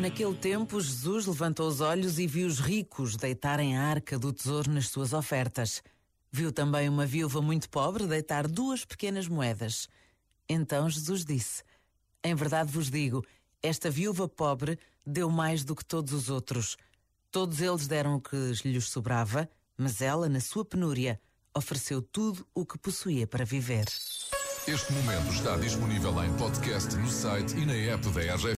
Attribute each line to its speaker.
Speaker 1: Naquele tempo, Jesus levantou os olhos e viu os ricos deitarem a arca do tesouro nas suas ofertas. Viu também uma viúva muito pobre deitar duas pequenas moedas. Então Jesus disse: Em verdade vos digo, esta viúva pobre deu mais do que todos os outros. Todos eles deram o que lhes sobrava, mas ela, na sua penúria, ofereceu tudo o que possuía para viver.
Speaker 2: Este momento está disponível em podcast no site e na app da RGF.